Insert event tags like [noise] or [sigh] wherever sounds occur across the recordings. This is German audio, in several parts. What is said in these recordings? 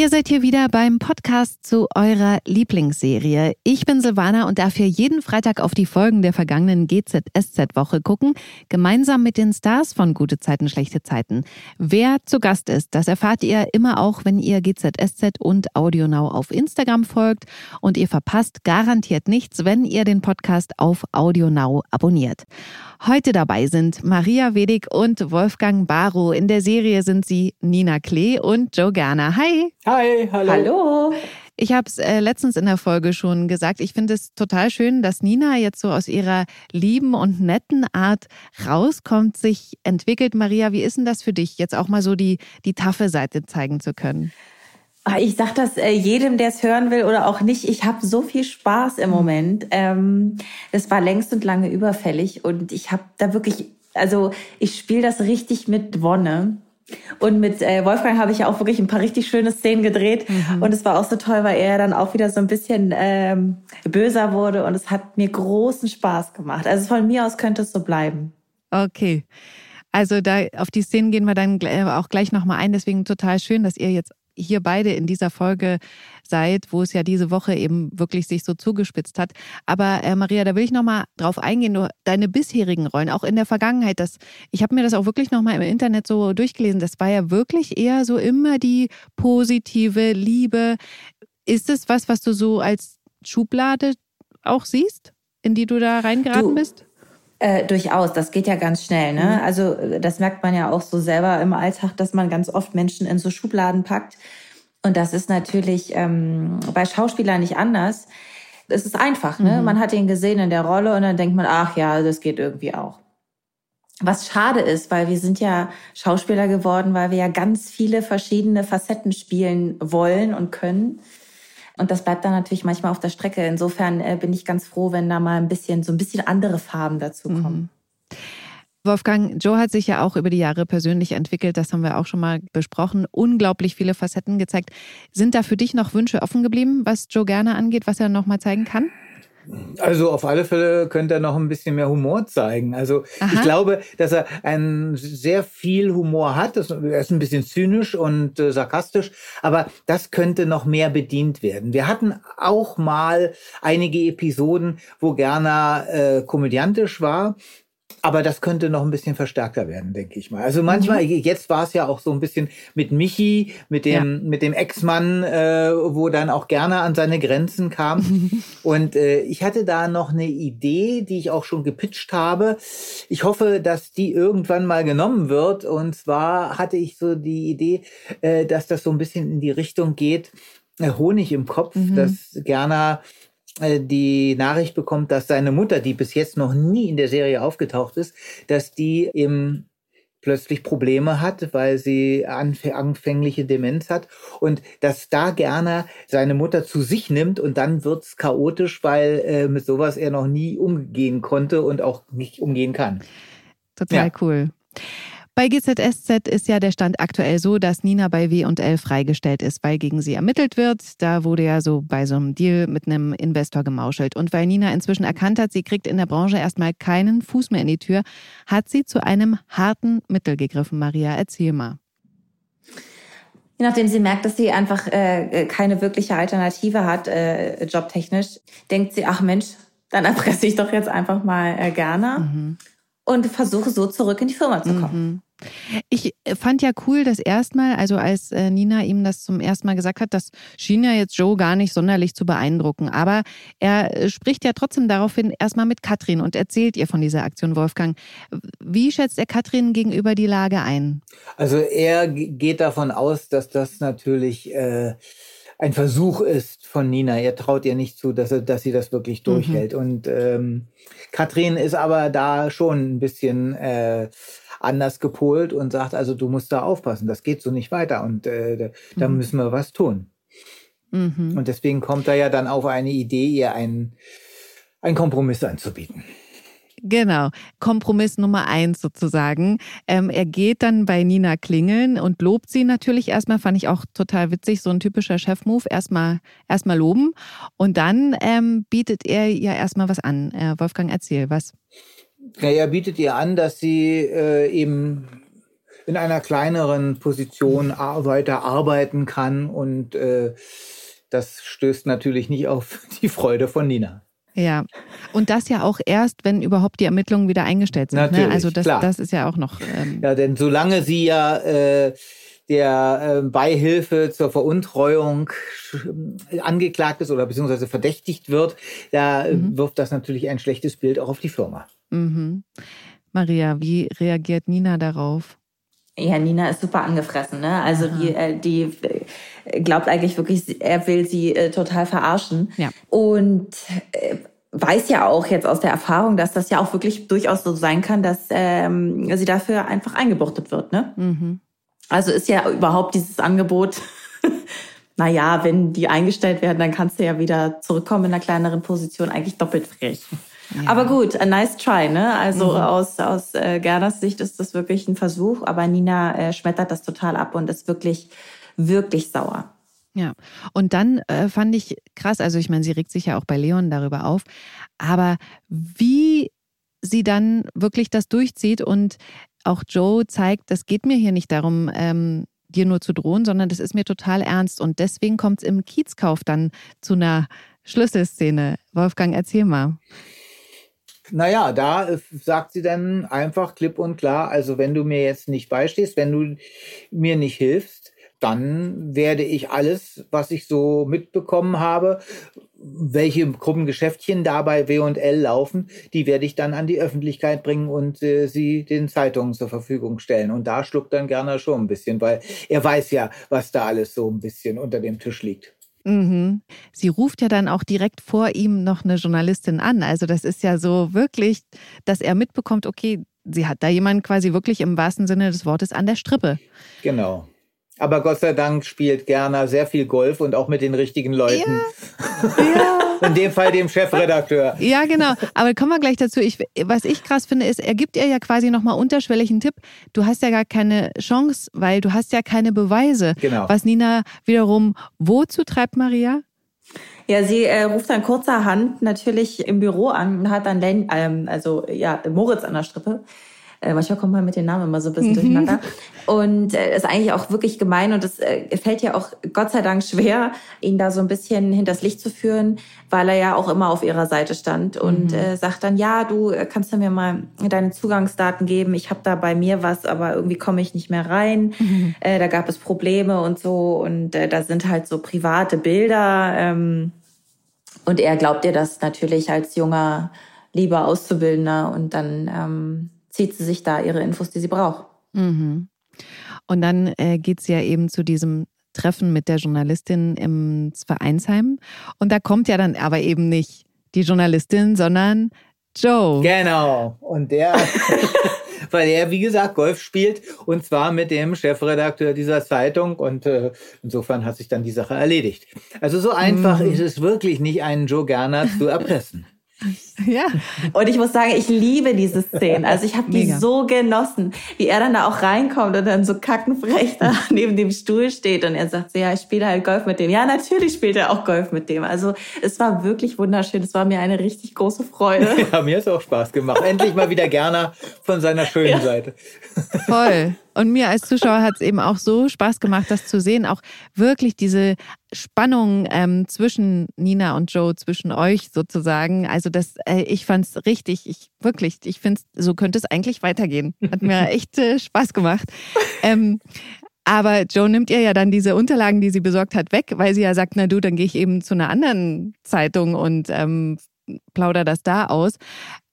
Ihr seid hier wieder beim Podcast zu eurer Lieblingsserie. Ich bin Silvana und darf hier jeden Freitag auf die Folgen der vergangenen GZSZ-Woche gucken, gemeinsam mit den Stars von Gute Zeiten, schlechte Zeiten. Wer zu Gast ist, das erfahrt ihr immer auch, wenn ihr GZSZ und AudioNow auf Instagram folgt und ihr verpasst garantiert nichts, wenn ihr den Podcast auf AudioNow abonniert. Heute dabei sind Maria Wedig und Wolfgang Barrow. In der Serie sind sie Nina Klee und Joe Gerner. Hi! Hi, hallo. Hallo. Ich habe es äh, letztens in der Folge schon gesagt. Ich finde es total schön, dass Nina jetzt so aus ihrer lieben und netten Art rauskommt, sich entwickelt. Maria, wie ist denn das für dich, jetzt auch mal so die, die taffe Seite zeigen zu können? Ah, ich sage das äh, jedem, der es hören will oder auch nicht. Ich habe so viel Spaß im Moment. Ähm, das war längst und lange überfällig und ich habe da wirklich, also ich spiele das richtig mit Wonne. Und mit äh, Wolfgang habe ich ja auch wirklich ein paar richtig schöne Szenen gedreht. Mhm. Und es war auch so toll, weil er dann auch wieder so ein bisschen ähm, böser wurde. Und es hat mir großen Spaß gemacht. Also von mir aus könnte es so bleiben. Okay. Also da auf die Szenen gehen wir dann auch gleich nochmal ein. Deswegen total schön, dass ihr jetzt hier beide in dieser Folge seid, wo es ja diese Woche eben wirklich sich so zugespitzt hat. Aber äh, Maria, da will ich nochmal drauf eingehen, nur deine bisherigen Rollen, auch in der Vergangenheit. Das, ich habe mir das auch wirklich nochmal im Internet so durchgelesen. Das war ja wirklich eher so immer die positive Liebe. Ist es was, was du so als Schublade auch siehst, in die du da reingeraten du, bist? Äh, durchaus, das geht ja ganz schnell. Ne? Mhm. Also das merkt man ja auch so selber im Alltag, dass man ganz oft Menschen in so Schubladen packt. Und das ist natürlich ähm, bei Schauspielern nicht anders. Es ist einfach, ne? Mhm. Man hat ihn gesehen in der Rolle und dann denkt man, ach ja, das geht irgendwie auch. Was schade ist, weil wir sind ja Schauspieler geworden, weil wir ja ganz viele verschiedene Facetten spielen wollen und können. Und das bleibt dann natürlich manchmal auf der Strecke. Insofern äh, bin ich ganz froh, wenn da mal ein bisschen, so ein bisschen andere Farben dazu mhm. kommen. Mhm. Wolfgang, Joe hat sich ja auch über die Jahre persönlich entwickelt, das haben wir auch schon mal besprochen, unglaublich viele Facetten gezeigt. Sind da für dich noch Wünsche offen geblieben, was Joe gerne angeht, was er noch mal zeigen kann? Also auf alle Fälle könnte er noch ein bisschen mehr Humor zeigen. Also Aha. ich glaube, dass er ein sehr viel Humor hat. Er ist ein bisschen zynisch und äh, sarkastisch, aber das könnte noch mehr bedient werden. Wir hatten auch mal einige Episoden, wo Gerner äh, komödiantisch war. Aber das könnte noch ein bisschen verstärkter werden, denke ich mal. Also manchmal, mhm. jetzt war es ja auch so ein bisschen mit Michi, mit dem, ja. mit dem Ex-Mann, äh, wo dann auch gerne an seine Grenzen kam. [laughs] Und äh, ich hatte da noch eine Idee, die ich auch schon gepitcht habe. Ich hoffe, dass die irgendwann mal genommen wird. Und zwar hatte ich so die Idee, äh, dass das so ein bisschen in die Richtung geht, äh, Honig im Kopf, mhm. dass Gerner die Nachricht bekommt, dass seine Mutter, die bis jetzt noch nie in der Serie aufgetaucht ist, dass die eben plötzlich Probleme hat, weil sie anfängliche Demenz hat und dass da gerne seine Mutter zu sich nimmt und dann wird's chaotisch, weil äh, mit sowas er noch nie umgehen konnte und auch nicht umgehen kann. Total ja. cool. Bei GZSZ ist ja der Stand aktuell so, dass Nina bei W&L freigestellt ist, weil gegen sie ermittelt wird. Da wurde ja so bei so einem Deal mit einem Investor gemauschelt. Und weil Nina inzwischen erkannt hat, sie kriegt in der Branche erstmal keinen Fuß mehr in die Tür, hat sie zu einem harten Mittel gegriffen. Maria, erzähl mal. Je nachdem sie merkt, dass sie einfach äh, keine wirkliche Alternative hat, äh, jobtechnisch, denkt sie, ach Mensch, dann erpresse ich doch jetzt einfach mal äh, gerne. Mhm und versuche so zurück in die Firma zu kommen. Mhm. Ich fand ja cool, dass erstmal, also als äh, Nina ihm das zum ersten Mal gesagt hat, das schien ja jetzt Joe gar nicht sonderlich zu beeindrucken. Aber er äh, spricht ja trotzdem daraufhin erstmal mit Katrin und erzählt ihr von dieser Aktion, Wolfgang. Wie schätzt er Katrin gegenüber die Lage ein? Also er geht davon aus, dass das natürlich äh, ein Versuch ist von Nina. Er traut ihr nicht zu, dass, er, dass sie das wirklich mhm. durchhält. Mhm. Und ähm, Katrin ist aber da schon ein bisschen äh, anders gepolt und sagt, also du musst da aufpassen, das geht so nicht weiter und äh, da mhm. müssen wir was tun. Mhm. Und deswegen kommt er ja dann auf eine Idee, ihr einen, einen Kompromiss anzubieten. Genau, Kompromiss Nummer eins sozusagen. Ähm, er geht dann bei Nina klingeln und lobt sie natürlich erstmal, fand ich auch total witzig, so ein typischer Chefmove, erstmal erstmal loben und dann ähm, bietet er ja erstmal was an. Äh, Wolfgang, erzähl was. Ja, er bietet ihr an, dass sie äh, eben in einer kleineren Position weiter arbeiten kann und äh, das stößt natürlich nicht auf die Freude von Nina. Ja, und das ja auch erst, wenn überhaupt die Ermittlungen wieder eingestellt sind. Ne? Natürlich, ne? Also das, klar. das ist ja auch noch. Ähm ja, denn solange sie ja äh, der äh, Beihilfe zur Veruntreuung äh, angeklagt ist oder beziehungsweise verdächtigt wird, da äh, mhm. wirft das natürlich ein schlechtes Bild auch auf die Firma. Mhm. Maria, wie reagiert Nina darauf? Ja, Nina ist super angefressen, ne? Also die, äh, die glaubt eigentlich wirklich, er will sie äh, total verarschen. Ja. Und äh, weiß ja auch jetzt aus der Erfahrung, dass das ja auch wirklich durchaus so sein kann, dass ähm, sie dafür einfach eingebuchtet wird, ne? Mhm. Also ist ja überhaupt dieses Angebot, [laughs] naja, wenn die eingestellt werden, dann kannst du ja wieder zurückkommen in einer kleineren Position, eigentlich doppelt frech. Ja. Aber gut, a nice try, ne? Also mhm. aus, aus äh, Gerners Sicht ist das wirklich ein Versuch, aber Nina äh, schmettert das total ab und ist wirklich, wirklich sauer. Ja, und dann äh, fand ich krass, also ich meine, sie regt sich ja auch bei Leon darüber auf, aber wie sie dann wirklich das durchzieht und auch Joe zeigt, das geht mir hier nicht darum, ähm, dir nur zu drohen, sondern das ist mir total ernst. Und deswegen kommt es im Kiezkauf dann zu einer Schlüsselszene. Wolfgang, erzähl mal. Naja, da sagt sie dann einfach klipp und klar, also wenn du mir jetzt nicht beistehst, wenn du mir nicht hilfst, dann werde ich alles, was ich so mitbekommen habe, welche Gruppengeschäftchen da bei W&L laufen, die werde ich dann an die Öffentlichkeit bringen und äh, sie den Zeitungen zur Verfügung stellen. Und da schluckt dann gerne schon ein bisschen, weil er weiß ja, was da alles so ein bisschen unter dem Tisch liegt. Mhm. Sie ruft ja dann auch direkt vor ihm noch eine Journalistin an. Also das ist ja so wirklich, dass er mitbekommt, okay, sie hat da jemanden quasi wirklich im wahrsten Sinne des Wortes an der Strippe. Genau. Aber Gott sei Dank spielt Gerner sehr viel Golf und auch mit den richtigen Leuten. Ja. ja. [laughs] In dem Fall dem Chefredakteur. Ja, genau. Aber kommen wir gleich dazu. Ich, was ich krass finde, ist, er gibt ihr ja quasi nochmal unterschwellig einen Tipp. Du hast ja gar keine Chance, weil du hast ja keine Beweise. Genau. Was Nina wiederum wozu treibt, Maria? Ja, sie äh, ruft dann kurzerhand natürlich im Büro an und hat dann Len, ähm, also ja, Moritz an der Strippe äh, manchmal kommt man mit den Namen immer so ein bisschen mhm. durcheinander. Und äh, ist eigentlich auch wirklich gemein und es äh, fällt ja auch Gott sei Dank schwer, ihn da so ein bisschen hinters Licht zu führen, weil er ja auch immer auf ihrer Seite stand und mhm. äh, sagt dann, ja, du äh, kannst du mir mal deine Zugangsdaten geben. Ich habe da bei mir was, aber irgendwie komme ich nicht mehr rein. Mhm. Äh, da gab es Probleme und so und äh, da sind halt so private Bilder. Ähm, und er glaubt ihr das natürlich als junger, lieber Auszubildender und dann ähm, zieht sie sich da ihre Infos, die sie braucht. Mhm. Und dann äh, geht sie ja eben zu diesem Treffen mit der Journalistin im Vereinsheim. Und da kommt ja dann aber eben nicht die Journalistin, sondern Joe. Genau. Und der, [laughs] weil er, wie gesagt, Golf spielt und zwar mit dem Chefredakteur dieser Zeitung und äh, insofern hat sich dann die Sache erledigt. Also so einfach mhm. ist es wirklich nicht, einen Joe Gerner zu erpressen. Ja. Und ich muss sagen, ich liebe diese Szene. Also ich habe die so genossen, wie er dann da auch reinkommt und dann so kackenfrech da [laughs] neben dem Stuhl steht und er sagt so, ja, ich spiele halt Golf mit dem. Ja, natürlich spielt er auch Golf mit dem. Also es war wirklich wunderschön. Es war mir eine richtig große Freude. Ja, mir hat es auch Spaß gemacht. Endlich mal wieder Gerner von seiner schönen ja. Seite. Voll. Und mir als Zuschauer hat es eben auch so Spaß gemacht, das zu sehen. Auch wirklich diese Spannung ähm, zwischen Nina und Joe, zwischen euch sozusagen. Also das, äh, ich fand es richtig, ich wirklich, ich finde, so könnte es eigentlich weitergehen. Hat mir [laughs] echt äh, Spaß gemacht. Ähm, aber Joe nimmt ihr ja dann diese Unterlagen, die sie besorgt hat, weg, weil sie ja sagt, na du, dann gehe ich eben zu einer anderen Zeitung und ähm, plauder das da aus.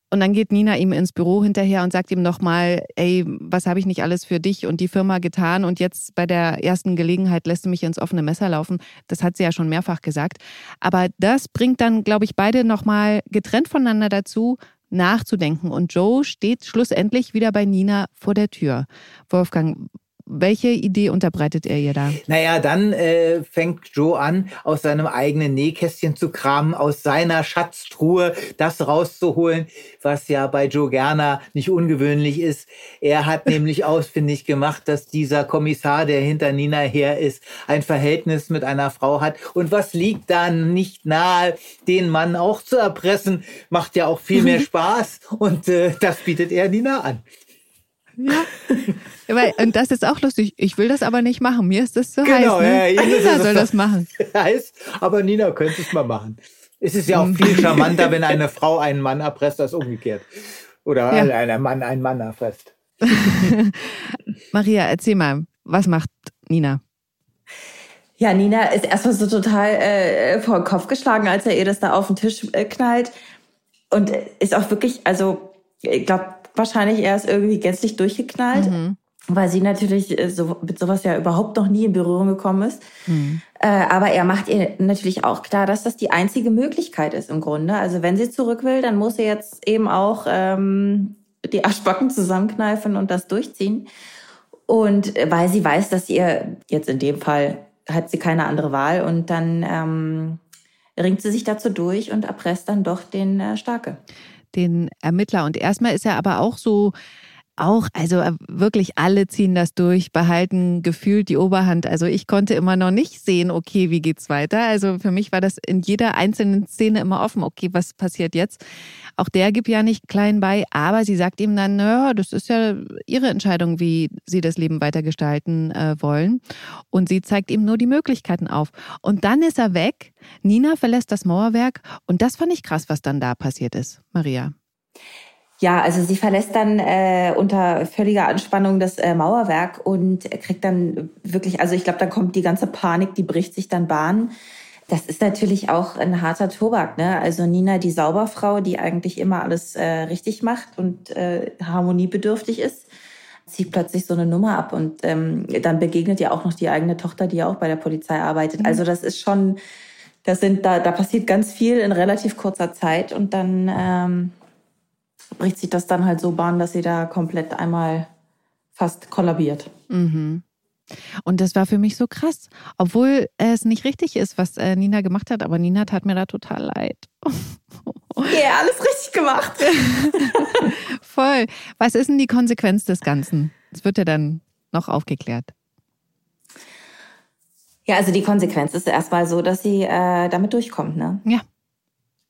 Und dann geht Nina ihm ins Büro hinterher und sagt ihm nochmal, ey, was habe ich nicht alles für dich und die Firma getan und jetzt bei der ersten Gelegenheit lässt du mich ins offene Messer laufen. Das hat sie ja schon mehrfach gesagt. Aber das bringt dann, glaube ich, beide nochmal getrennt voneinander dazu, nachzudenken. Und Joe steht schlussendlich wieder bei Nina vor der Tür. Wolfgang, welche Idee unterbreitet er ihr da? Naja, dann äh, fängt Joe an, aus seinem eigenen Nähkästchen zu kramen, aus seiner Schatztruhe das rauszuholen, was ja bei Joe Gerner nicht ungewöhnlich ist. Er hat [laughs] nämlich ausfindig gemacht, dass dieser Kommissar, der hinter Nina her ist, ein Verhältnis mit einer Frau hat. Und was liegt dann nicht nahe, den Mann auch zu erpressen? Macht ja auch viel mehr [laughs] Spaß. Und äh, das bietet er Nina an. Ja. [laughs] Weil, und das ist auch lustig. Ich will das aber nicht machen. Mir ist das zu genau, heiß. Ne? Ja, Nina soll das machen. [laughs] Heiß, aber Nina könnte es mal machen. Es ist ja auch viel [laughs] charmanter, wenn eine Frau einen Mann erpresst, als umgekehrt. Oder ja. ein Mann einen Mann erpresst. Maria, erzähl mal, was macht Nina? Ja, Nina ist erstmal so total äh, vor den Kopf geschlagen, als er ihr das da auf den Tisch äh, knallt. Und ist auch wirklich, also ich glaube, wahrscheinlich erst irgendwie gänzlich durchgeknallt. Mhm. Weil sie natürlich äh, so, mit sowas ja überhaupt noch nie in Berührung gekommen ist. Mhm. Äh, aber er macht ihr natürlich auch klar, dass das die einzige Möglichkeit ist im Grunde. Also wenn sie zurück will, dann muss sie jetzt eben auch ähm, die Arschbacken zusammenkneifen und das durchziehen. Und äh, weil sie weiß, dass ihr jetzt in dem Fall hat sie keine andere Wahl und dann ähm, ringt sie sich dazu durch und erpresst dann doch den äh, Starke den Ermittler. Und erstmal ist er aber auch so, auch, also äh, wirklich alle ziehen das durch, behalten gefühlt die Oberhand. Also ich konnte immer noch nicht sehen, okay, wie geht's weiter. Also für mich war das in jeder einzelnen Szene immer offen, okay, was passiert jetzt? Auch der gibt ja nicht klein bei, aber sie sagt ihm dann, naja, das ist ja ihre Entscheidung, wie sie das Leben weitergestalten äh, wollen. Und sie zeigt ihm nur die Möglichkeiten auf. Und dann ist er weg. Nina verlässt das Mauerwerk und das fand ich krass, was dann da passiert ist. Maria. Ja, also sie verlässt dann äh, unter völliger Anspannung das äh, Mauerwerk und kriegt dann wirklich, also ich glaube, dann kommt die ganze Panik, die bricht sich dann Bahn. Das ist natürlich auch ein harter Tobak, ne? Also Nina, die Sauberfrau, die eigentlich immer alles äh, richtig macht und äh, harmoniebedürftig ist, zieht plötzlich so eine Nummer ab und ähm, dann begegnet ja auch noch die eigene Tochter, die ja auch bei der Polizei arbeitet. Mhm. Also das ist schon, das sind da, da passiert ganz viel in relativ kurzer Zeit und dann ähm, bricht sich das dann halt so Bahn, dass sie da komplett einmal fast kollabiert. Mhm. Und das war für mich so krass, obwohl es nicht richtig ist, was äh, Nina gemacht hat, aber Nina tat mir da total leid. [laughs] Ja, yeah, alles richtig gemacht. [laughs] Voll. Was ist denn die Konsequenz des Ganzen? Das wird ja dann noch aufgeklärt. Ja, also die Konsequenz ist erstmal so, dass sie äh, damit durchkommt, ne? Ja.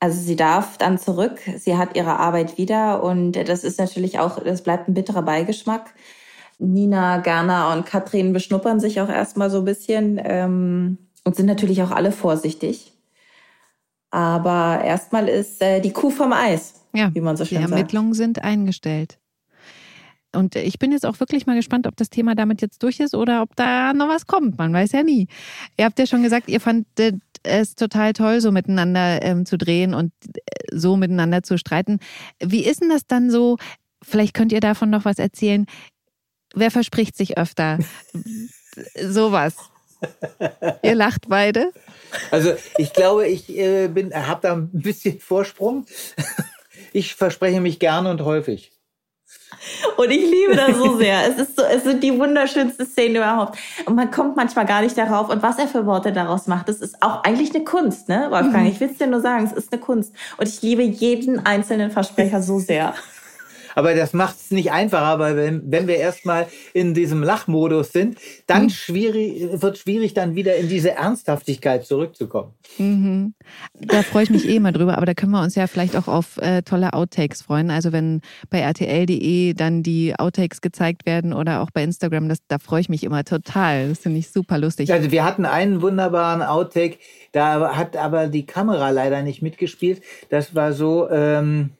Also sie darf dann zurück, sie hat ihre Arbeit wieder und das ist natürlich auch, das bleibt ein bitterer Beigeschmack. Nina, Gerner und Katrin beschnuppern sich auch erstmal so ein bisschen ähm, und sind natürlich auch alle vorsichtig. Aber erstmal ist äh, die Kuh vom Eis, ja, wie man so schön sagt. Die Ermittlungen sind eingestellt. Und ich bin jetzt auch wirklich mal gespannt, ob das Thema damit jetzt durch ist oder ob da noch was kommt. Man weiß ja nie. Ihr habt ja schon gesagt, ihr fandet es total toll, so miteinander ähm, zu drehen und äh, so miteinander zu streiten. Wie ist denn das dann so? Vielleicht könnt ihr davon noch was erzählen. Wer verspricht sich öfter? [laughs] Sowas. Ihr lacht beide. Also ich glaube, ich äh, habe da ein bisschen Vorsprung. Ich verspreche mich gerne und häufig. Und ich liebe das so sehr. Es ist so, es sind die wunderschönsten Szenen überhaupt. Und man kommt manchmal gar nicht darauf. Und was er für Worte daraus macht, das ist auch eigentlich eine Kunst, ne, Wolfgang? Mhm. Ich will es dir nur sagen, es ist eine Kunst. Und ich liebe jeden einzelnen Versprecher so sehr. Aber das macht es nicht einfacher, weil wenn, wenn wir erstmal in diesem Lachmodus sind, dann mhm. schwierig, wird schwierig, dann wieder in diese Ernsthaftigkeit zurückzukommen. Mhm. Da freue ich mich eh mal drüber, aber da können wir uns ja vielleicht auch auf äh, tolle Outtakes freuen. Also wenn bei rtl.de dann die Outtakes gezeigt werden oder auch bei Instagram, das, da freue ich mich immer total. Das finde ich super lustig. Also wir hatten einen wunderbaren Outtake, da hat aber die Kamera leider nicht mitgespielt. Das war so, ähm,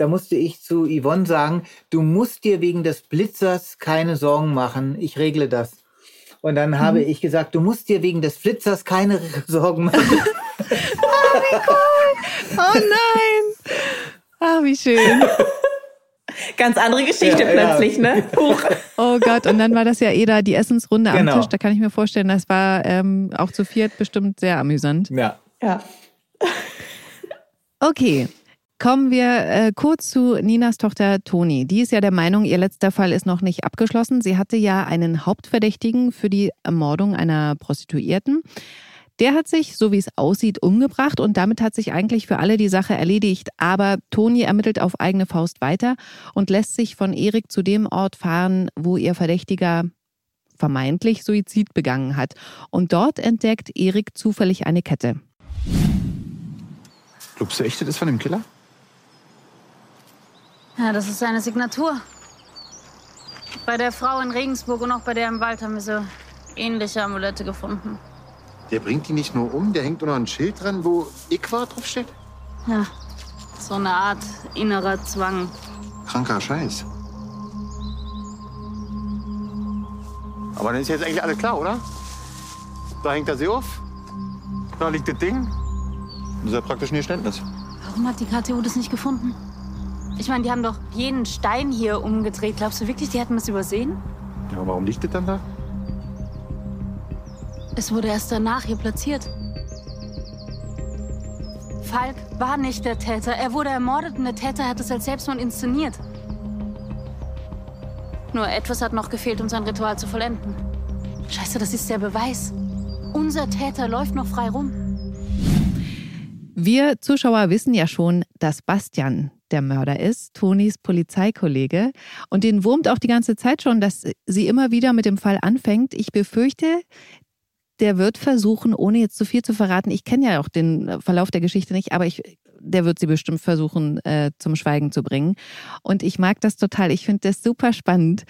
da musste ich zu Yvonne sagen, du musst dir wegen des Blitzers keine Sorgen machen, ich regle das. Und dann mhm. habe ich gesagt, du musst dir wegen des Flitzers keine [laughs] Sorgen machen. [laughs] oh, wie cool. Oh nein. Ah, wie schön. Ganz andere Geschichte ja, plötzlich, ja. ne? Huch. Oh Gott, und dann war das ja eh da die Essensrunde genau. am Tisch. Da kann ich mir vorstellen, das war ähm, auch zu viert bestimmt sehr amüsant. Ja. Ja. Okay, Kommen wir äh, kurz zu Ninas Tochter Toni. Die ist ja der Meinung, ihr letzter Fall ist noch nicht abgeschlossen. Sie hatte ja einen Hauptverdächtigen für die Ermordung einer Prostituierten. Der hat sich, so wie es aussieht, umgebracht und damit hat sich eigentlich für alle die Sache erledigt. Aber Toni ermittelt auf eigene Faust weiter und lässt sich von Erik zu dem Ort fahren, wo ihr Verdächtiger vermeintlich Suizid begangen hat. Und dort entdeckt Erik zufällig eine Kette. Glaubst du echt, das ist von dem Killer? Ja, das ist seine Signatur. Bei der Frau in Regensburg und auch bei der im Wald haben wir so ähnliche Amulette gefunden. Der bringt die nicht nur um, der hängt nur noch ein Schild dran, wo Equa draufsteht? Ja, so eine Art innerer Zwang. Kranker Scheiß. Aber dann ist jetzt eigentlich alles klar, oder? Da hängt er sie auf. Da liegt das Ding. Das ist ja praktisch ein Geständnis. Warum hat die KTU das nicht gefunden? Ich meine, die haben doch jeden Stein hier umgedreht. Glaubst du wirklich, die hätten das übersehen? Ja, warum liegt das dann da? Es wurde erst danach hier platziert. Falk war nicht der Täter. Er wurde ermordet und der Täter hat es als Selbstmord inszeniert. Nur etwas hat noch gefehlt, um sein Ritual zu vollenden. Scheiße, das ist der Beweis. Unser Täter läuft noch frei rum. Wir Zuschauer wissen ja schon, dass Bastian der Mörder ist, Tonis Polizeikollege. Und den wurmt auch die ganze Zeit schon, dass sie immer wieder mit dem Fall anfängt. Ich befürchte, der wird versuchen, ohne jetzt zu viel zu verraten, ich kenne ja auch den Verlauf der Geschichte nicht, aber ich, der wird sie bestimmt versuchen, äh, zum Schweigen zu bringen. Und ich mag das total. Ich finde das super spannend,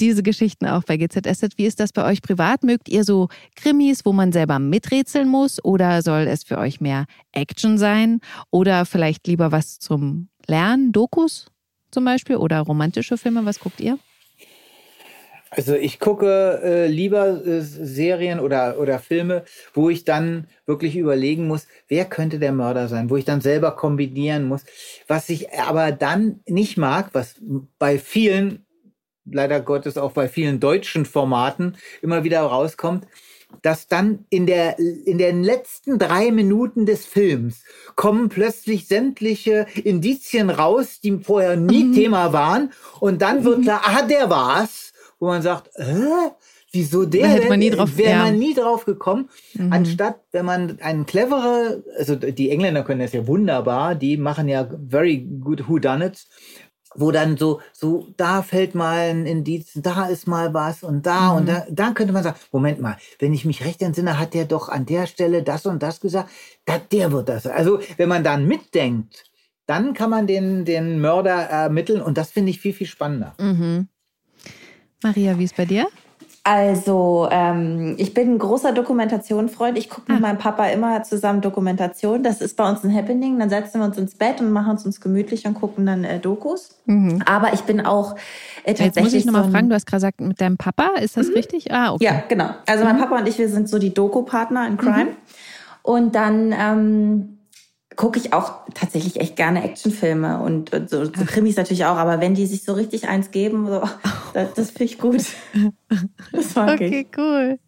diese Geschichten auch bei GZSZ. Wie ist das bei euch privat? Mögt ihr so Krimis, wo man selber miträtseln muss? Oder soll es für euch mehr Action sein? Oder vielleicht lieber was zum Lernen? Dokus zum Beispiel? Oder romantische Filme? Was guckt ihr? Also ich gucke äh, lieber äh, Serien oder, oder Filme, wo ich dann wirklich überlegen muss, wer könnte der Mörder sein, wo ich dann selber kombinieren muss. Was ich aber dann nicht mag, was bei vielen, leider Gottes auch bei vielen deutschen Formaten immer wieder rauskommt, dass dann in der in den letzten drei Minuten des Films kommen plötzlich sämtliche Indizien raus, die vorher nie mhm. Thema waren, und dann wird mhm. klar, ah, der war's wo man sagt, Hä? wieso der? Hätte man nie drauf, wäre ja. man nie drauf gekommen. Mhm. Anstatt, wenn man einen clevere, also die Engländer können das ja wunderbar, die machen ja very good who done it wo dann so, so, da fällt mal ein Indiz, da ist mal was und da mhm. und da, dann könnte man sagen, Moment mal, wenn ich mich recht entsinne, hat der doch an der Stelle das und das gesagt, da, der wird das. Also, wenn man dann mitdenkt, dann kann man den, den Mörder ermitteln und das finde ich viel, viel spannender. Mhm. Maria, wie ist bei dir? Also, ähm, ich bin ein großer Dokumentationfreund. Ich gucke mit ah. meinem Papa immer zusammen Dokumentation. Das ist bei uns ein Happening. Dann setzen wir uns ins Bett und machen es uns gemütlich und gucken dann äh, Dokus. Mhm. Aber ich bin auch äh, tatsächlich. Jetzt muss ich nochmal so fragen, du hast gerade gesagt, mit deinem Papa, ist das mhm. richtig? Ah, okay. Ja, genau. Also mein mhm. Papa und ich, wir sind so die Doku-Partner in Crime. Mhm. Und dann ähm, gucke ich auch tatsächlich echt gerne Actionfilme und, und so, so Krimis natürlich auch, aber wenn die sich so richtig eins geben, so, das, das finde ich gut. [laughs] Das mag okay, ich. Cool.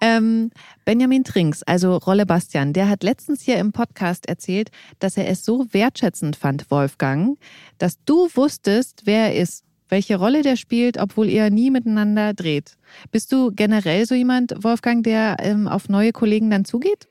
Ähm, Benjamin Trinks, also Rolle Bastian, der hat letztens hier im Podcast erzählt, dass er es so wertschätzend fand, Wolfgang, dass du wusstest, wer er ist, welche Rolle der spielt, obwohl ihr nie miteinander dreht. Bist du generell so jemand, Wolfgang, der ähm, auf neue Kollegen dann zugeht?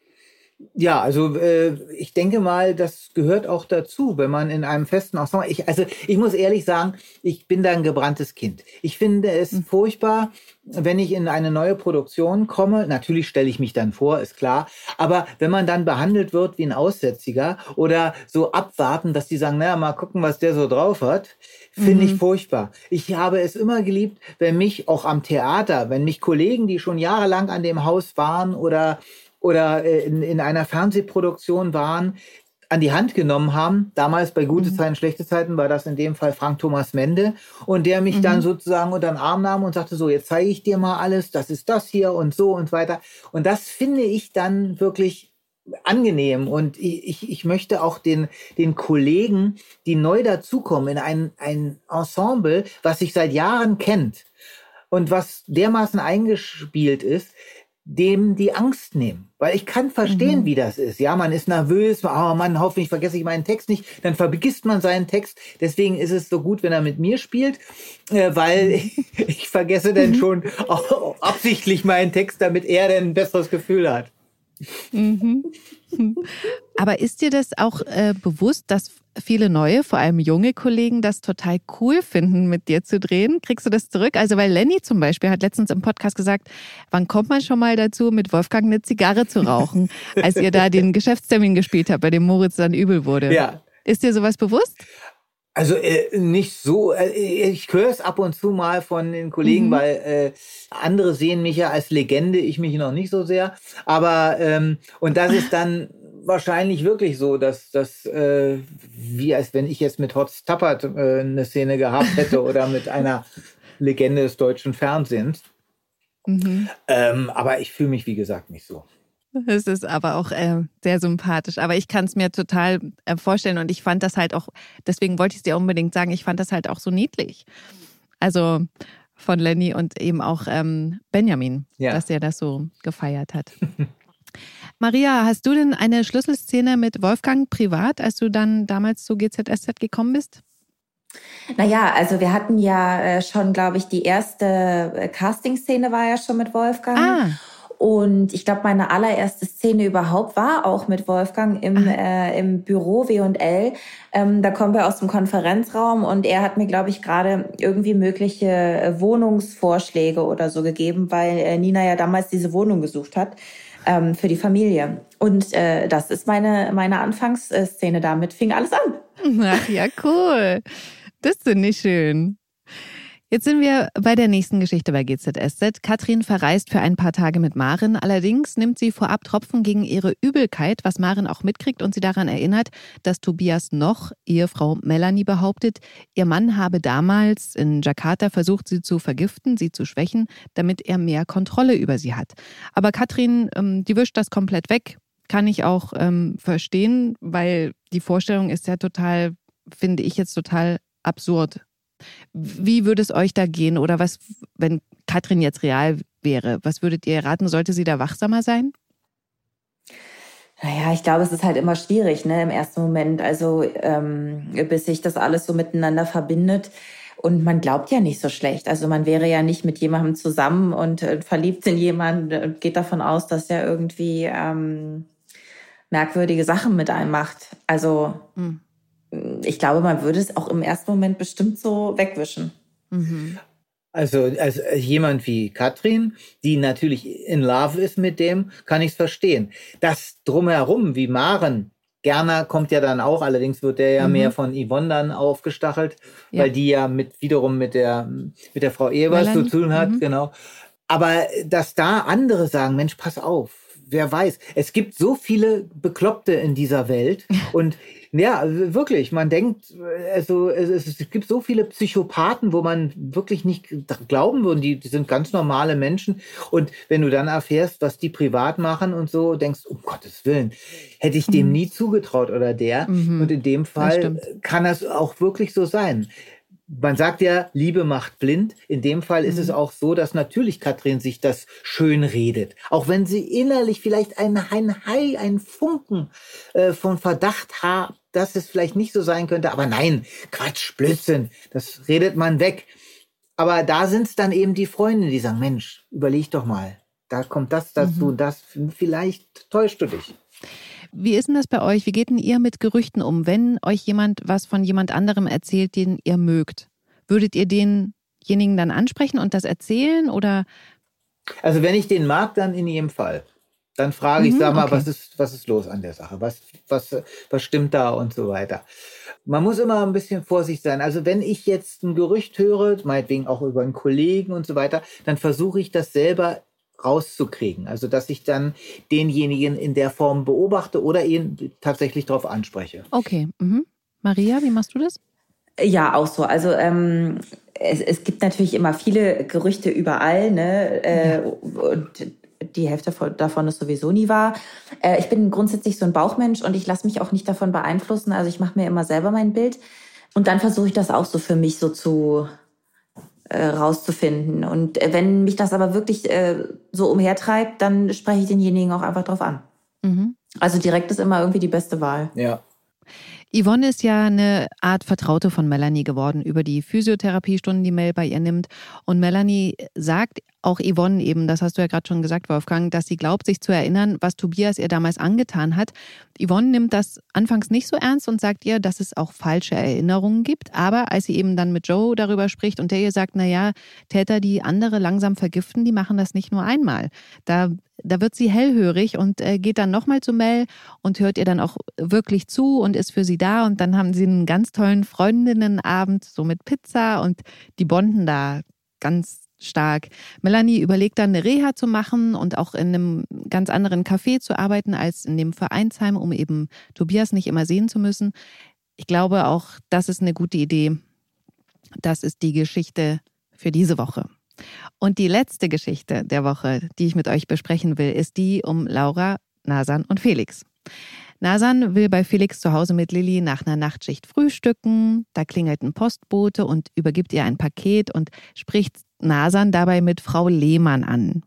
Ja, also äh, ich denke mal, das gehört auch dazu, wenn man in einem festen Ensemble. Ich, also ich muss ehrlich sagen, ich bin da ein gebranntes Kind. Ich finde es mhm. furchtbar, wenn ich in eine neue Produktion komme. Natürlich stelle ich mich dann vor, ist klar. Aber wenn man dann behandelt wird wie ein Aussätziger oder so abwarten, dass die sagen, naja, mal gucken, was der so drauf hat, finde mhm. ich furchtbar. Ich habe es immer geliebt, wenn mich auch am Theater, wenn mich Kollegen, die schon jahrelang an dem Haus waren oder oder äh, in, in einer Fernsehproduktion waren, an die Hand genommen haben. Damals bei Gute mhm. Zeiten, Schlechte Zeiten war das in dem Fall Frank Thomas Mende. Und der mich mhm. dann sozusagen unter den Arm nahm und sagte, so, jetzt zeige ich dir mal alles, das ist das hier und so und weiter. Und das finde ich dann wirklich angenehm. Und ich, ich möchte auch den, den Kollegen, die neu dazukommen, in ein, ein Ensemble, was sich seit Jahren kennt und was dermaßen eingespielt ist, dem die Angst nehmen. Weil ich kann verstehen, mhm. wie das ist. Ja, man ist nervös, oh Mann, hoffentlich vergesse ich meinen Text nicht. Dann vergisst man seinen Text. Deswegen ist es so gut, wenn er mit mir spielt, äh, weil ich, [laughs] ich vergesse dann mhm. schon absichtlich meinen Text, damit er dann ein besseres Gefühl hat. [laughs] Mhm. Aber ist dir das auch äh, bewusst, dass viele neue, vor allem junge Kollegen das total cool finden, mit dir zu drehen? Kriegst du das zurück? Also, weil Lenny zum Beispiel hat letztens im Podcast gesagt, wann kommt man schon mal dazu, mit Wolfgang eine Zigarre zu rauchen, [laughs] als ihr da den Geschäftstermin gespielt habt, bei dem Moritz dann übel wurde? Ja. Ist dir sowas bewusst? Also äh, nicht so. Äh, ich höre es ab und zu mal von den Kollegen, mhm. weil äh, andere sehen mich ja als Legende, ich mich noch nicht so sehr. Aber ähm, und das ist dann wahrscheinlich wirklich so, dass das äh, wie als wenn ich jetzt mit Hotz Tappert äh, eine Szene gehabt hätte oder mit einer Legende des deutschen Fernsehens. Mhm. Ähm, aber ich fühle mich wie gesagt nicht so. Es ist aber auch äh, sehr sympathisch. Aber ich kann es mir total äh, vorstellen und ich fand das halt auch, deswegen wollte ich es dir unbedingt sagen, ich fand das halt auch so niedlich. Also von Lenny und eben auch ähm, Benjamin, ja. dass er das so gefeiert hat. [laughs] Maria, hast du denn eine Schlüsselszene mit Wolfgang privat, als du dann damals zu GZSZ gekommen bist? Naja, also wir hatten ja äh, schon, glaube ich, die erste äh, Casting-Szene war ja schon mit Wolfgang. Ah. Und ich glaube, meine allererste Szene überhaupt war auch mit Wolfgang im, äh, im Büro W&L. Ähm, da kommen wir aus dem Konferenzraum und er hat mir, glaube ich, gerade irgendwie mögliche äh, Wohnungsvorschläge oder so gegeben, weil äh, Nina ja damals diese Wohnung gesucht hat ähm, für die Familie. Und äh, das ist meine, meine Anfangsszene. Damit fing alles an. Ach ja, cool. Das finde ich schön. Jetzt sind wir bei der nächsten Geschichte bei GZSZ. Katrin verreist für ein paar Tage mit Maren. Allerdings nimmt sie vorab Tropfen gegen ihre Übelkeit, was Maren auch mitkriegt und sie daran erinnert, dass Tobias noch, Ehefrau Melanie, behauptet, ihr Mann habe damals in Jakarta versucht, sie zu vergiften, sie zu schwächen, damit er mehr Kontrolle über sie hat. Aber Katrin, ähm, die wischt das komplett weg. Kann ich auch ähm, verstehen, weil die Vorstellung ist ja total, finde ich jetzt total absurd wie würde es euch da gehen? Oder was, wenn Katrin jetzt real wäre, was würdet ihr raten? Sollte sie da wachsamer sein? Naja, ich glaube, es ist halt immer schwierig, ne, im ersten Moment. Also, ähm, bis sich das alles so miteinander verbindet. Und man glaubt ja nicht so schlecht. Also man wäre ja nicht mit jemandem zusammen und äh, verliebt in jemanden und geht davon aus, dass er irgendwie ähm, merkwürdige Sachen mit einem macht. Also mhm ich glaube, man würde es auch im ersten Moment bestimmt so wegwischen. Mhm. Also als jemand wie Katrin, die natürlich in Love ist mit dem, kann ich es verstehen. Das drumherum, wie Maren, Gerner kommt ja dann auch, allerdings wird der ja mhm. mehr von Yvonne dann aufgestachelt, ja. weil die ja mit wiederum mit der mit der Frau Evers zu tun hat, mhm. genau. Aber dass da andere sagen, Mensch, pass auf, wer weiß. Es gibt so viele Bekloppte in dieser Welt [laughs] und ja, wirklich, man denkt, also es, es, gibt so viele Psychopathen, wo man wirklich nicht glauben würde, die, die sind ganz normale Menschen und wenn du dann erfährst, was die privat machen und so, denkst, um Gottes Willen, hätte ich dem mhm. nie zugetraut oder der mhm. und in dem Fall das kann das auch wirklich so sein man sagt ja, Liebe macht blind. In dem Fall ist mhm. es auch so, dass natürlich Katrin sich das schön redet. Auch wenn sie innerlich vielleicht ein, ein Hai, ein Funken äh, von Verdacht hat, dass es vielleicht nicht so sein könnte. Aber nein, Quatsch, Blödsinn, das redet man weg. Aber da sind es dann eben die Freunde, die sagen, Mensch, überleg doch mal. Da kommt das dazu, mhm. das, vielleicht täuschst du dich. Wie ist denn das bei euch? Wie geht denn ihr mit Gerüchten um? Wenn euch jemand was von jemand anderem erzählt, den ihr mögt, würdet ihr denjenigen dann ansprechen und das erzählen oder? Also wenn ich den mag, dann in jedem Fall. Dann frage ich, mhm, sag mal, okay. was ist, was ist los an der Sache? Was, was, was stimmt da und so weiter. Man muss immer ein bisschen vorsichtig sein. Also wenn ich jetzt ein Gerücht höre, meinetwegen auch über einen Kollegen und so weiter, dann versuche ich das selber rauszukriegen. Also dass ich dann denjenigen in der Form beobachte oder ihn tatsächlich darauf anspreche. Okay. Mhm. Maria, wie machst du das? Ja, auch so. Also ähm, es, es gibt natürlich immer viele Gerüchte überall, ne? Äh, ja. Und die Hälfte davon ist sowieso nie wahr. Äh, ich bin grundsätzlich so ein Bauchmensch und ich lasse mich auch nicht davon beeinflussen. Also ich mache mir immer selber mein Bild und dann versuche ich das auch so für mich so zu äh, rauszufinden. Und äh, wenn mich das aber wirklich äh, so umhertreibt, dann spreche ich denjenigen auch einfach drauf an. Mhm. Also direkt ist immer irgendwie die beste Wahl. Ja. Yvonne ist ja eine Art Vertraute von Melanie geworden über die Physiotherapiestunden, die Mel bei ihr nimmt. Und Melanie sagt auch Yvonne eben, das hast du ja gerade schon gesagt, Wolfgang, dass sie glaubt, sich zu erinnern, was Tobias ihr damals angetan hat. Yvonne nimmt das anfangs nicht so ernst und sagt ihr, dass es auch falsche Erinnerungen gibt. Aber als sie eben dann mit Joe darüber spricht und der ihr sagt, na ja, Täter, die andere langsam vergiften, die machen das nicht nur einmal. Da, da wird sie hellhörig und äh, geht dann nochmal zu Mel und hört ihr dann auch wirklich zu und ist für sie da. Und dann haben sie einen ganz tollen Freundinnenabend, so mit Pizza und die bonden da ganz stark. Melanie überlegt dann eine Reha zu machen und auch in einem ganz anderen Café zu arbeiten als in dem Vereinsheim, um eben Tobias nicht immer sehen zu müssen. Ich glaube auch, das ist eine gute Idee. Das ist die Geschichte für diese Woche. Und die letzte Geschichte der Woche, die ich mit euch besprechen will, ist die um Laura, Nasan und Felix. Nasan will bei Felix zu Hause mit Lilly nach einer Nachtschicht frühstücken. Da klingelt ein Postbote und übergibt ihr ein Paket und spricht Nasan dabei mit Frau Lehmann an.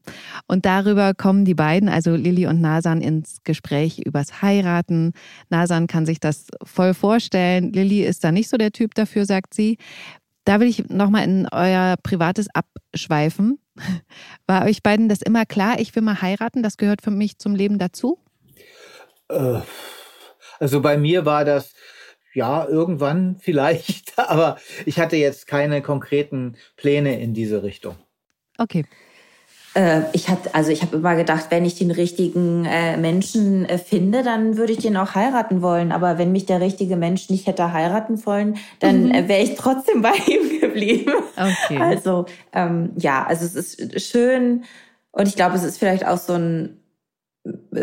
Und darüber kommen die beiden, also Lilly und Nasan, ins Gespräch übers Heiraten. Nasan kann sich das voll vorstellen. Lilly ist da nicht so der Typ dafür, sagt sie. Da will ich nochmal in euer Privates abschweifen. [laughs] War euch beiden das immer klar, ich will mal heiraten? Das gehört für mich zum Leben dazu? Äh, also bei mir war das ja, irgendwann [laughs] vielleicht, aber ich hatte jetzt keine konkreten Pläne in diese Richtung. Okay. Äh, ich hatte, also ich habe immer gedacht, wenn ich den richtigen äh, Menschen finde, dann würde ich den auch heiraten wollen. Aber wenn mich der richtige Mensch nicht hätte heiraten wollen, dann mhm. Wäre ich trotzdem [laughs] bei ihm geblieben. Okay. Also ähm, ja, also es ist schön und ich glaube, es ist vielleicht auch so ein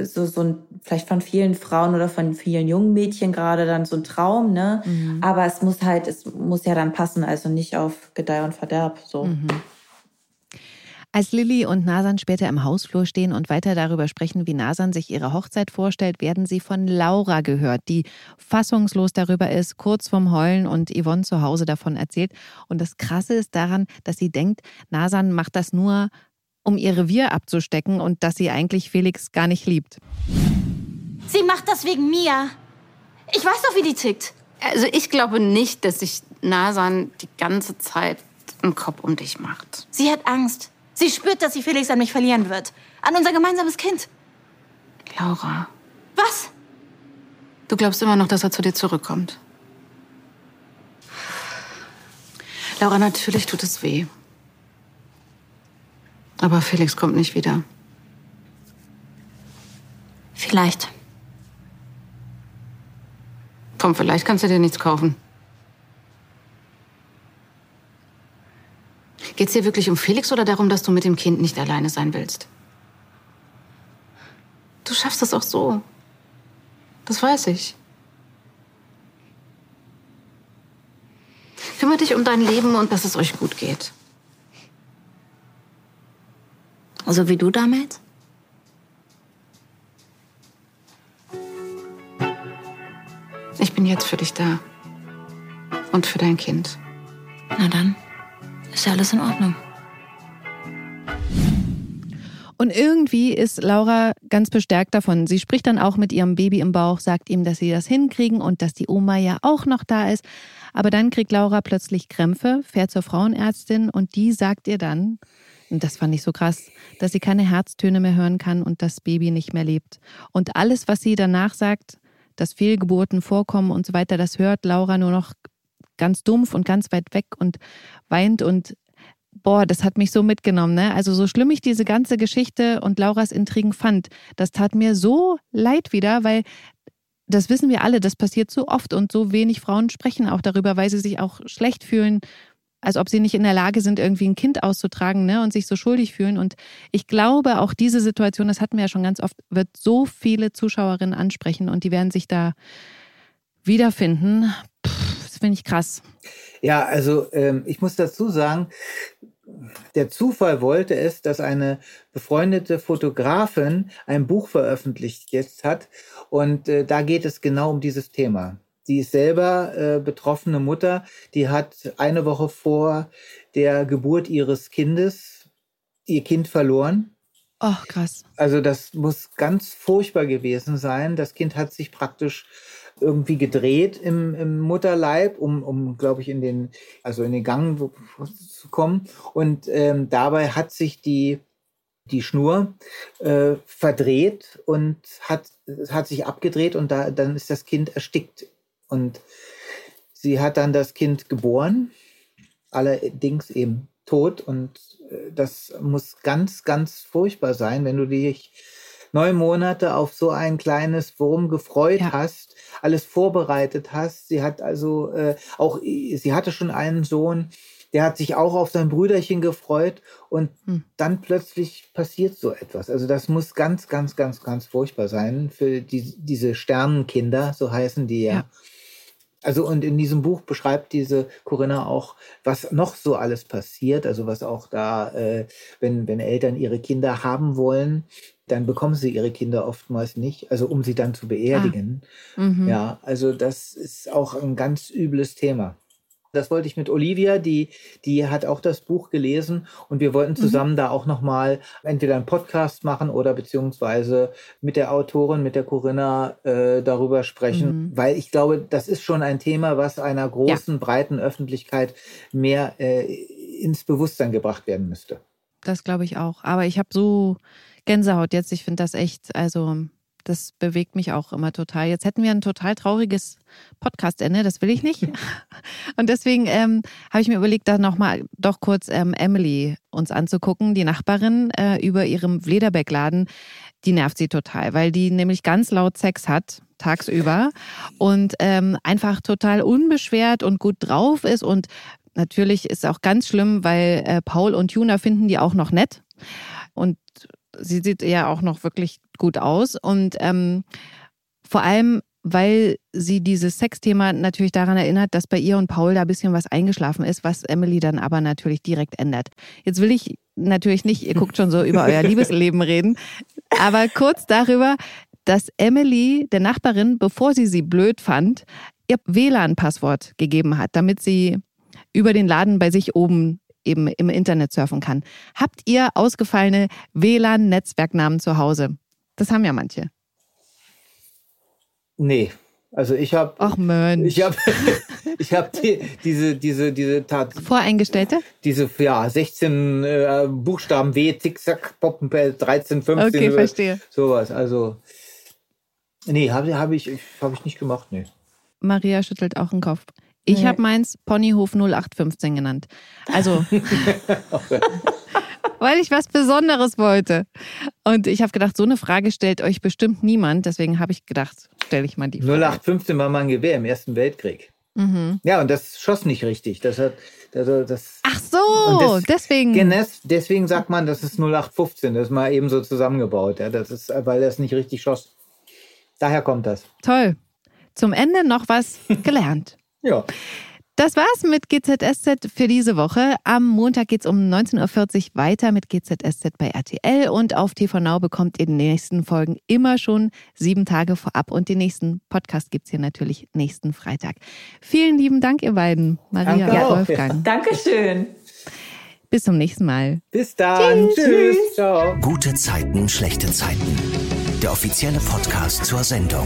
so, so ein, vielleicht von vielen Frauen oder von vielen jungen Mädchen gerade dann so ein Traum, ne? Mhm. Aber es muss halt, es muss ja dann passen, also nicht auf Gedeih und Verderb, so. Mhm. Als Lilly und Nasan später im Hausflur stehen und weiter darüber sprechen, wie Nasan sich ihre Hochzeit vorstellt, werden sie von Laura gehört, die fassungslos darüber ist, kurz vorm Heulen und Yvonne zu Hause davon erzählt. Und das Krasse ist daran, dass sie denkt, Nasan macht das nur, um ihr Revier abzustecken und dass sie eigentlich Felix gar nicht liebt. Sie macht das wegen mir. Ich weiß doch, wie die tickt. Also ich glaube nicht, dass sich Nasan die ganze Zeit einen Kopf um dich macht. Sie hat Angst. Sie spürt, dass sie Felix an mich verlieren wird. An unser gemeinsames Kind. Laura. Was? Du glaubst immer noch, dass er zu dir zurückkommt. Laura, natürlich tut es weh. Aber Felix kommt nicht wieder. Vielleicht. Komm, vielleicht kannst du dir nichts kaufen. Geht es dir wirklich um Felix oder darum, dass du mit dem Kind nicht alleine sein willst? Du schaffst es auch so. Das weiß ich. Kümmere dich um dein Leben und dass es euch gut geht. So wie du damals? Ich bin jetzt für dich da. Und für dein Kind. Na dann, ist ja alles in Ordnung. Und irgendwie ist Laura ganz bestärkt davon. Sie spricht dann auch mit ihrem Baby im Bauch, sagt ihm, dass sie das hinkriegen und dass die Oma ja auch noch da ist. Aber dann kriegt Laura plötzlich Krämpfe, fährt zur Frauenärztin und die sagt ihr dann, und das fand ich so krass, dass sie keine Herztöne mehr hören kann und das Baby nicht mehr lebt. Und alles, was sie danach sagt, dass Fehlgeburten vorkommen und so weiter, das hört Laura nur noch ganz dumpf und ganz weit weg und weint und boah, das hat mich so mitgenommen. Ne? Also so schlimm ich diese ganze Geschichte und Lauras Intrigen fand, das tat mir so leid wieder, weil das wissen wir alle, das passiert so oft und so wenig Frauen sprechen auch darüber, weil sie sich auch schlecht fühlen als ob sie nicht in der Lage sind, irgendwie ein Kind auszutragen ne, und sich so schuldig fühlen. Und ich glaube, auch diese Situation, das hatten wir ja schon ganz oft, wird so viele Zuschauerinnen ansprechen und die werden sich da wiederfinden. Puh, das finde ich krass. Ja, also ähm, ich muss dazu sagen, der Zufall wollte es, dass eine befreundete Fotografin ein Buch veröffentlicht jetzt hat und äh, da geht es genau um dieses Thema. Die ist selber äh, betroffene Mutter, die hat eine Woche vor der Geburt ihres Kindes ihr Kind verloren. Oh, krass. Also das muss ganz furchtbar gewesen sein. Das Kind hat sich praktisch irgendwie gedreht im, im Mutterleib, um, um glaube ich, in den, also in den Gang zu kommen. Und ähm, dabei hat sich die, die Schnur äh, verdreht und hat, hat sich abgedreht und da, dann ist das Kind erstickt. Und sie hat dann das Kind geboren, allerdings eben tot. Und äh, das muss ganz, ganz furchtbar sein, wenn du dich neun Monate auf so ein kleines Wurm gefreut ja. hast, alles vorbereitet hast. Sie hat also äh, auch, sie hatte schon einen Sohn, der hat sich auch auf sein Brüderchen gefreut und hm. dann plötzlich passiert so etwas. Also das muss ganz, ganz, ganz, ganz furchtbar sein für die, diese Sternenkinder, so heißen die ja. ja. Also und in diesem Buch beschreibt diese Corinna auch, was noch so alles passiert, also was auch da, äh, wenn, wenn Eltern ihre Kinder haben wollen, dann bekommen sie ihre Kinder oftmals nicht, also um sie dann zu beerdigen. Ah. Mhm. Ja, also das ist auch ein ganz übles Thema. Das wollte ich mit Olivia, die, die hat auch das Buch gelesen und wir wollten mhm. zusammen mhm. da auch nochmal entweder einen Podcast machen oder beziehungsweise mit der Autorin, mit der Corinna äh, darüber sprechen, mhm. weil ich glaube, das ist schon ein Thema, was einer großen, ja. breiten Öffentlichkeit mehr äh, ins Bewusstsein gebracht werden müsste. Das glaube ich auch. Aber ich habe so Gänsehaut jetzt. Ich finde das echt, also das bewegt mich auch immer total. Jetzt hätten wir ein total trauriges Podcast-Ende, das will ich nicht. [laughs] Und deswegen ähm, habe ich mir überlegt, da nochmal doch kurz ähm, Emily uns anzugucken, die Nachbarin äh, über ihrem Flederbeckladen. Die nervt sie total, weil die nämlich ganz laut Sex hat tagsüber und ähm, einfach total unbeschwert und gut drauf ist. Und natürlich ist es auch ganz schlimm, weil äh, Paul und Juna finden die auch noch nett. Und sie sieht ja auch noch wirklich gut aus. Und ähm, vor allem, weil sie dieses Sexthema natürlich daran erinnert, dass bei ihr und Paul da ein bisschen was eingeschlafen ist, was Emily dann aber natürlich direkt ändert. Jetzt will ich natürlich nicht, ihr guckt schon so über euer [laughs] Liebesleben reden, aber kurz darüber, dass Emily der Nachbarin, bevor sie sie blöd fand, ihr WLAN-Passwort gegeben hat, damit sie über den Laden bei sich oben eben im Internet surfen kann. Habt ihr ausgefallene WLAN-Netzwerknamen zu Hause? Das haben ja manche. Nee, also ich habe. Ach Mensch. Ich habe [laughs] ich hab die, diese, diese, diese Tat. Voreingestellte? Diese, ja, 16 äh, Buchstaben W, Zickzack, Poppenpell, 13, 15. Okay, verstehe. Sowas. Also. Nee, habe hab ich, hab ich nicht gemacht, nee. Maria schüttelt auch den Kopf. Ich nee. habe meins Ponyhof 0815 genannt. Also, [laughs] [laughs] weil ich was Besonderes wollte. Und ich habe gedacht, so eine Frage stellt euch bestimmt niemand. Deswegen habe ich gedacht, stelle ich mal die Frage. 0815 war mein Gewehr im Ersten Weltkrieg. Mhm. Ja, und das schoss nicht richtig. Das hat, also das, Ach so, des, deswegen. Deswegen sagt man, das ist 0815. Das ist mal eben so zusammengebaut. Ja, das ist, weil das nicht richtig schoss. Daher kommt das. Toll. Zum Ende noch was gelernt. [laughs] Ja. Das war's mit GZSZ für diese Woche. Am Montag geht's um 19.40 Uhr weiter mit GZSZ bei RTL und auf TV Now bekommt ihr die nächsten Folgen immer schon sieben Tage vorab und den nächsten Podcast gibt's hier natürlich nächsten Freitag. Vielen lieben Dank, ihr beiden, Maria Danke und Wolfgang. Ja. [laughs] Dankeschön. Bis zum nächsten Mal. Bis dann. Tschüss. Tschüss. Ciao. Gute Zeiten, schlechte Zeiten. Der offizielle Podcast zur Sendung.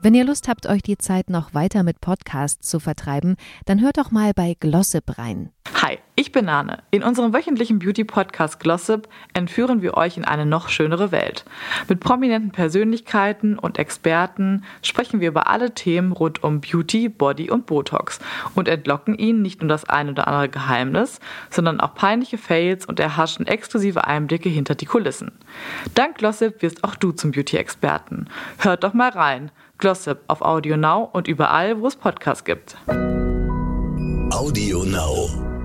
Wenn ihr Lust habt, euch die Zeit noch weiter mit Podcasts zu vertreiben, dann hört doch mal bei Glossip rein. Hi, ich bin Nane. In unserem wöchentlichen Beauty-Podcast Glossip entführen wir euch in eine noch schönere Welt. Mit prominenten Persönlichkeiten und Experten sprechen wir über alle Themen rund um Beauty, Body und Botox und entlocken ihnen nicht nur das ein oder andere Geheimnis, sondern auch peinliche Fails und erhaschen exklusive Einblicke hinter die Kulissen. Dank Glossip wirst auch du zum Beauty-Experten. Hört doch mal rein. Glossip auf Audio Now und überall, wo es Podcasts gibt. Audio Now.